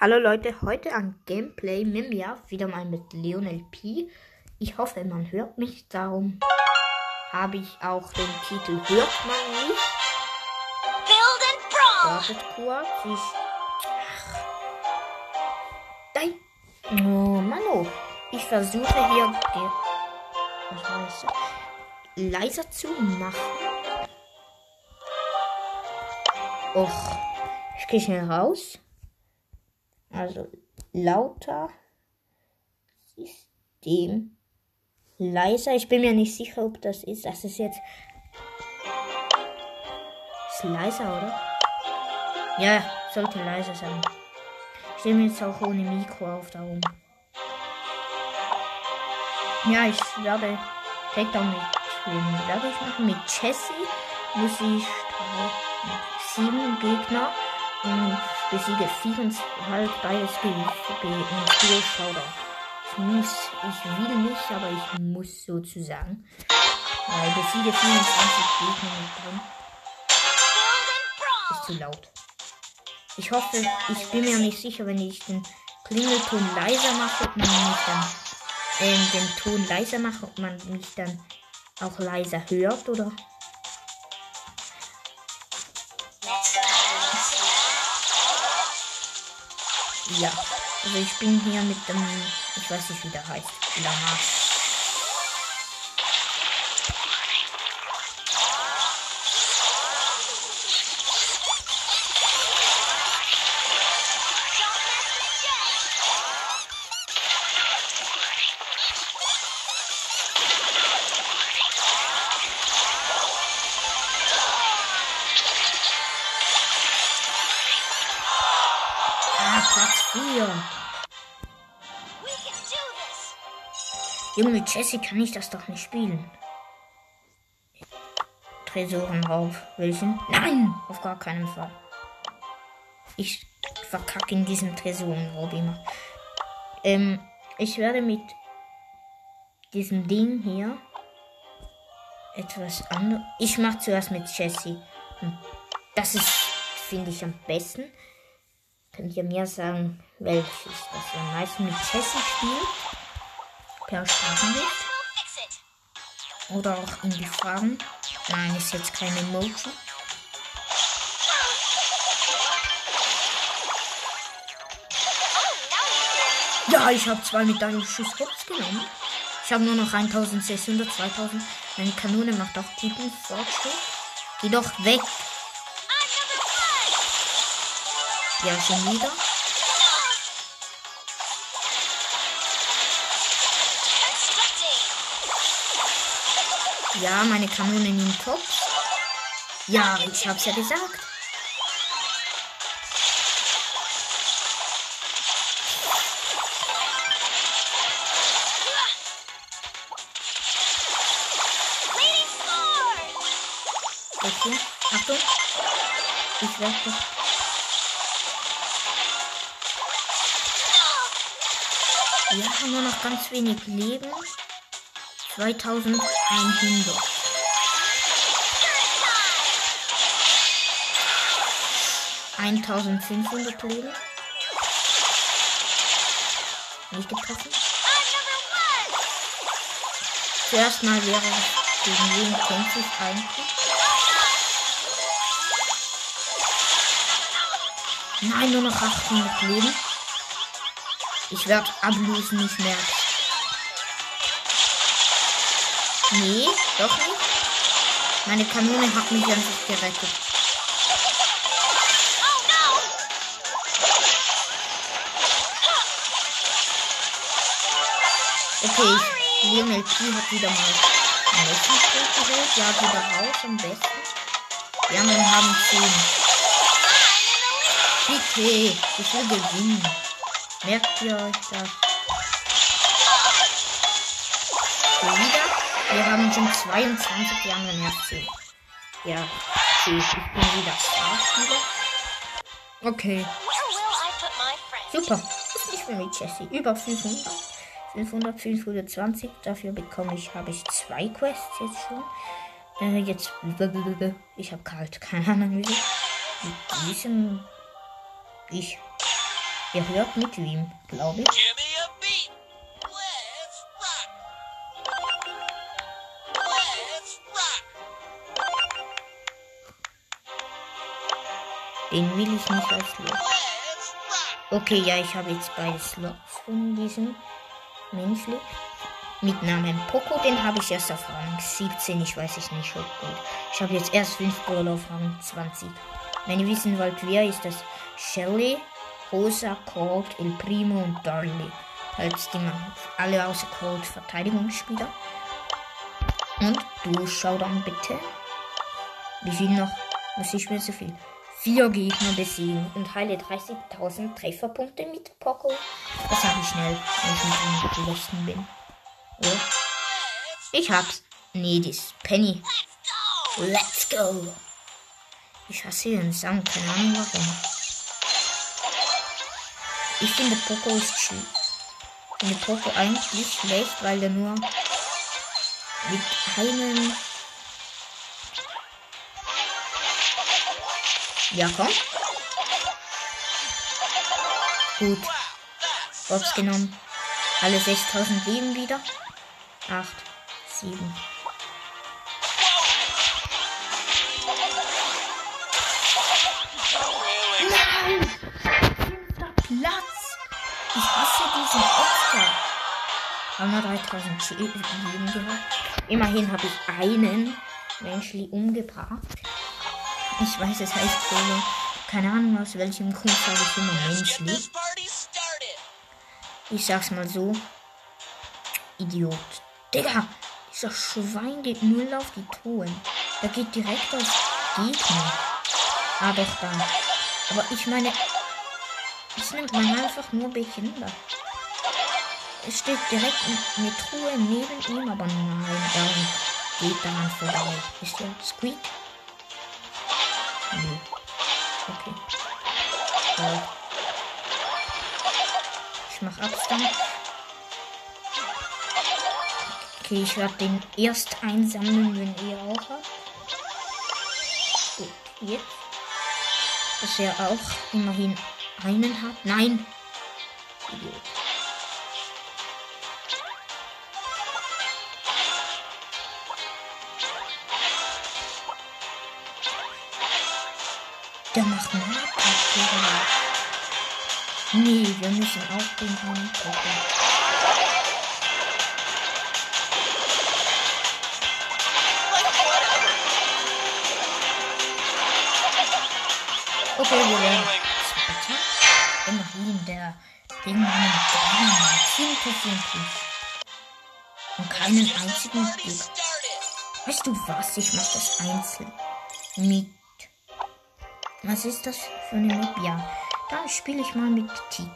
Hallo Leute, heute ein Gameplay Mimia, wieder mal mit Lionel P. Ich hoffe, man hört mich, darum habe ich auch den Titel Hört man nicht. Build and brawl. Wartet kurz, ich... Ach. Nein! Oh Mann, oh. Ich versuche hier... Was heißt das? Leiser zu machen. Och, ich gehe schnell raus. Also lauter System leiser. Ich bin mir nicht sicher, ob das ist. Das ist jetzt ist leiser, oder? Ja, sollte leiser sein. Ich nehme jetzt auch ohne Mikro auf darum. Ja, ich werde Takedown mit wem werde ich machen? Mit Jessie muss ich drei, sieben Gegner und besiege vier und halt beides Spiel Showdown. Ich muss, ich will nicht, aber ich muss sozusagen. Weil besiege 24 Gegner mit drin. Ist zu laut. Ich hoffe, ich bin mir nicht sicher, wenn ich den Klingelton leiser mache, ob man mich dann äh, den Ton leiser mache, ob man mich dann auch leiser hört, oder? Ja, also ich bin hier mit dem, ich weiß nicht wie der heißt, Lama. Ah, Platz 4. We can do this. Junge, mit Jessie kann ich das doch nicht spielen. Tresorenraub. Welchen? Nein! Auf gar keinen Fall. Ich verkacke in diesem Tresorenraub immer. Ähm, ich werde mit diesem Ding hier etwas anderes. Ich mache zuerst mit Jessie. Und Das ist, finde ich, am besten. Könnt ihr mir sagen, welches das am meisten mit Jessie spielt? Per it. Oder auch in die Fragen. Nein, ist jetzt kein Emoji. Ja, ich habe zwei mit einem Schuss Hops genommen. Ich habe nur noch 1600, 2000. Meine Kanone macht auch guten Fortschritt. Geh doch weg. Ja, schon wieder. Ja, meine Kanone nimmt Hops. Ja, ich hab's ja gesagt. Okay, Achtung. Ich werde. Wir haben nur noch ganz wenig Leben. 2100. 1500 Leben. Nicht getroffen. Zuerst mal wäre gegen wen kämpfe ich eigentlich? Nein, nur noch 800 Leben. Ich werde ablösen, ich merke. Nee, doch nicht. Meine Kanone hat mich einfach gerettet. Oh no. Okay, Lionel P hat wieder mal ein Messenspiel gewählt. Ja, wieder raus am besten. Die anderen haben 10. Bitte, ich will gewinnen. Merkt ihr euch das? So, wieder. Wir haben schon 22, die anderen erst 10. Ja, okay, ich bin wieder stark wieder. Okay. Super. Nicht mehr mit Jessie. Über 500. 500, 520. Dafür bekomme ich, habe ich zwei Quests jetzt schon. Äh, jetzt. Ich habe kalt. Keine Ahnung wieso. Mit diesem. Ich. Ihr hört mit wem, glaube ich. Den will ich nicht als rock. Okay, ja, ich habe jetzt beide Slots von diesem Menschli. Mit Namen Poco, den habe ich erst auf Rang 17. Ich weiß es nicht, ob gut. Ich habe jetzt erst 5 Brawler auf Rang 20. Wenn ihr wissen wollt, wer ist das? Shelly, Rosa, Colt, El Primo und Darley. Als die man alle außer Colt Verteidigungsspieler. Und du schau dann bitte. Wie viel noch? Was ist mir so viel? Vier Gegner besiegen und heile 30.000 Trefferpunkte mit Poco. Das habe ich schnell, wenn ich mit dem Besten bin. Oh. Ich hab's. Nee, das Penny. Let's go. Ich hasse ihren Sang, keine Ahnung warum. Ich finde Poco ist schön. Ich finde Poco eigentlich schlecht, weil er nur mit einem Ja, komm. Gut. Box genommen. Alle 6000 Leben wieder. 8, 7. Wir 3000 Sch- Leben gehabt. Immerhin habe ich einen Menschli umgebracht. Ich weiß, es heißt Solo. Keine Ahnung, aus welchem Grund sage ich immer Menschli. Ich sag's mal so. Idiot. Digga, dieser Schwein geht null auf die Truhen. Der geht direkt auf Gegner. Ah, doch, da. Aber ich meine, es nimmt man einfach nur behindert. Es steht direkt eine Truhe neben ihm, aber nein, er geht daran vorbei. Ist der Squeak? Nee. Okay. Toll. Ich mach Abstand. Okay, ich werde den erst einsammeln, wenn er auch hat. Gut, jetzt. Dass er auch immerhin einen hat. Nein! Idiot. Der macht Nahkampf. Nee, wir müssen auch den angucken. Okay, wir werden. Immerhin der gegen einen Dreimal hintergrundlich. Und keinen einzigen started. Weißt du was? Ich mach das einzeln. Mit. Was ist das für eine Map? Ja. Dann spiele ich mal mit Tick.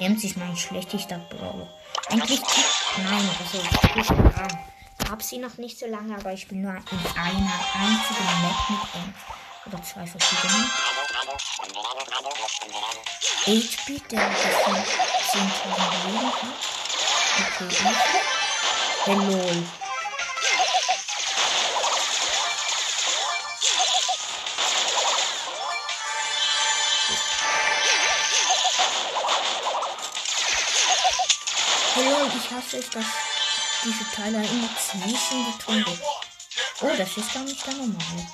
Ems ist mein schlechtester Brawler. Eigentlich Tick. Nein, also ich äh, hab sie noch nicht so lange, aber ich spiele nur in einer einzigen Map mit Ems. Oder zwei verschiedenen. 8-Bit, der ein bisschen 10.000 Leben hat. Okay, und Hello. Hello, ich hasse es, dass diese Teile immer zwischen die Tore. Oh, das ist gar nicht der normale.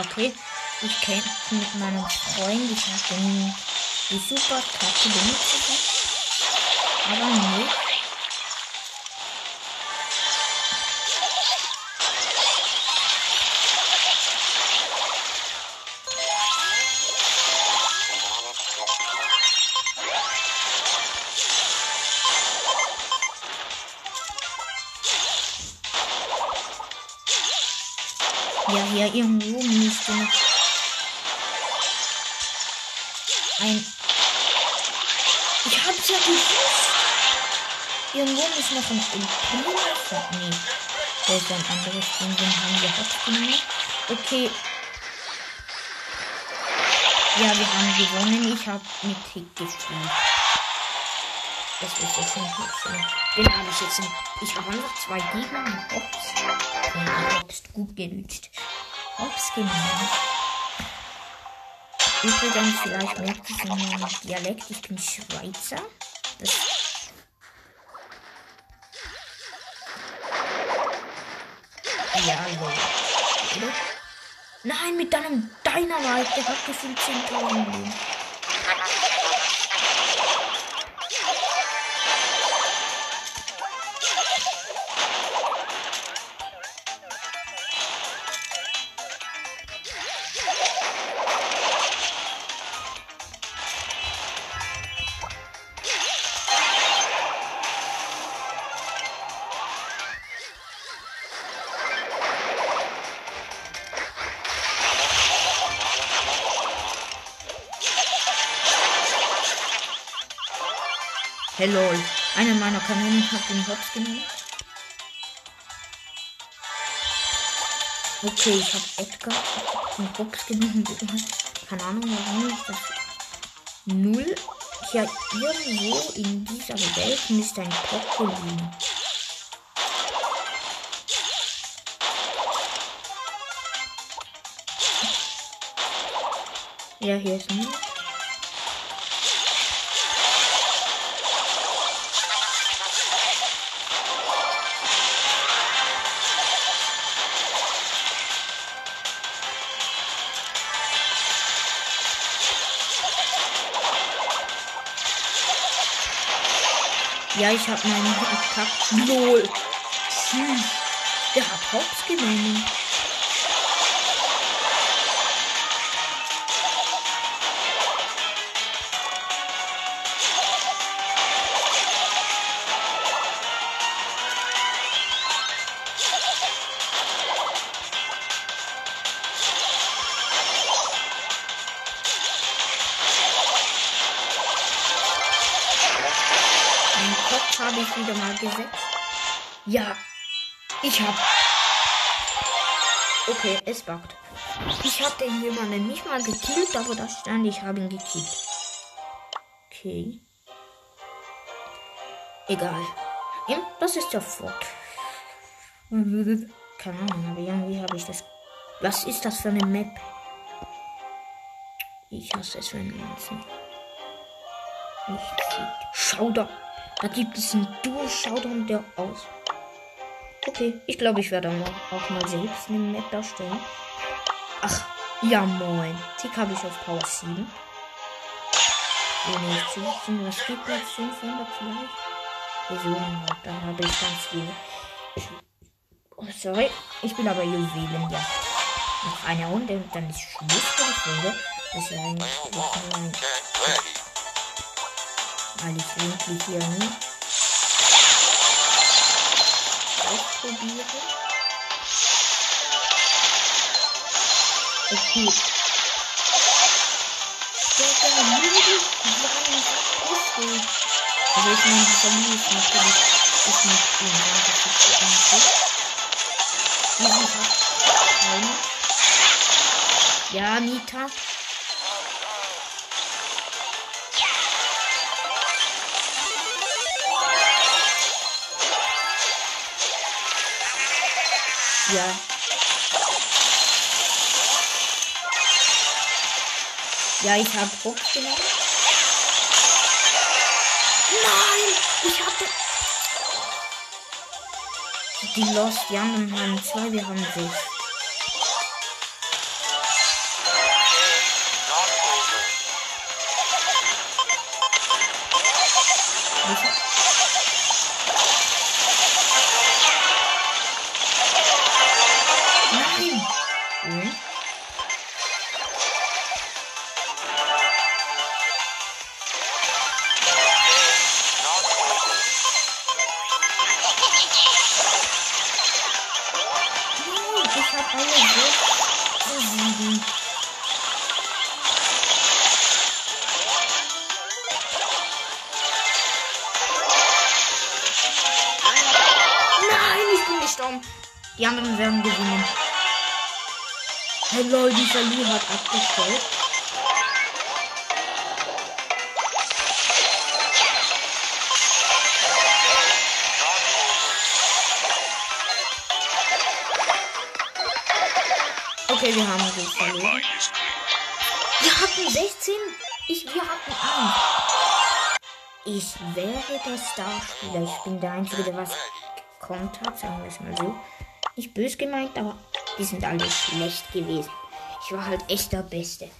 Okay. Ich kämpfe mit meinem Freund. Ich habe den die super Karte benutzt. Aber nicht. Ja, hier irgendwo müsste noch ein Ich hab's ja gewusst. Irgendwo ist noch ein Impuls. Nee. Da ist ein anderes Ding, den haben wir hochgenommen. Okay. Ja, wir haben gewonnen. Ich habe mit Tick gespielt. Das ist jetzt ein Hüpfen. Den habe ich jetzt. In, ich habe einfach zwei Gegner und Hops. Ja, Hops gut gelutscht. Hops genommen. Übrigens, vielleicht merkt in meinem Dialekt, ich bin Schweizer. Das ja. Oder? Nein, mit deinem Dynamite, der hat gefühlt 10.000 Leben. Hey lol. Einer meiner Kanonen hat den Hops genommen. Okay, ich habe Edgar den Hops genommen. Keine Ahnung, warum ich das. Null. Ja, irgendwo in dieser Welt müsste ein Poco liegen. Ja, hier ist ein. Ja, ich habe meinen Attack. LOL. Tschüss. Der hat Hops genommen. Habe ich wieder mal gesetzt. Ja, ich hab. Okay, es buggt. Ich habe den jemanden nicht mal gekillt, aber da stand, ich habe ihn gekillt. Okay. Egal. Ja, das ist der Fort. Keine Ahnung, aber irgendwie habe ich das. Was ist das für eine Map? Ich hasse es, wenn man es nicht sieht. Schau da. Da gibt es einen Duo-Showdown, der aus. Okay, ich glaube, ich werde auch, mal selbst eine Map darstellen. Ach, ja moin. Tick habe ich auf Power 7. Ohne zu wissen, was gibt das? 500 vielleicht? Wieso? Da habe ich ganz viel. Oh, sorry. Ich bin aber Juwelen, ja. Noch eine Runde und dann ist Schluss für die Folge. Das ist eigentlich nur ein weil ich wirklich hier nicht ausprobiere. Okay. Der Familie kleine Puzzle. Also ich meine, die Familie ist natürlich ist nicht unwahr, das ist Ja, Nita. Ja. Ja, ich habe Box genommen. Nein, ich hatte. Die Lost, die haben zwei, wir haben sechs. Die anderen werden gewinnen. Hey lol, dieser Lee hat abgestellt. Okay, wir haben gut verloren. Wir hatten 16. Ich, wir hatten 1. Ich wäre der Starspieler. Ich bin der Einzige, der was gekonnt hat, sagen wir es mal so. Nicht bös gemeint, aber die sind alle schlecht gewesen. Ich war halt echt der Beste.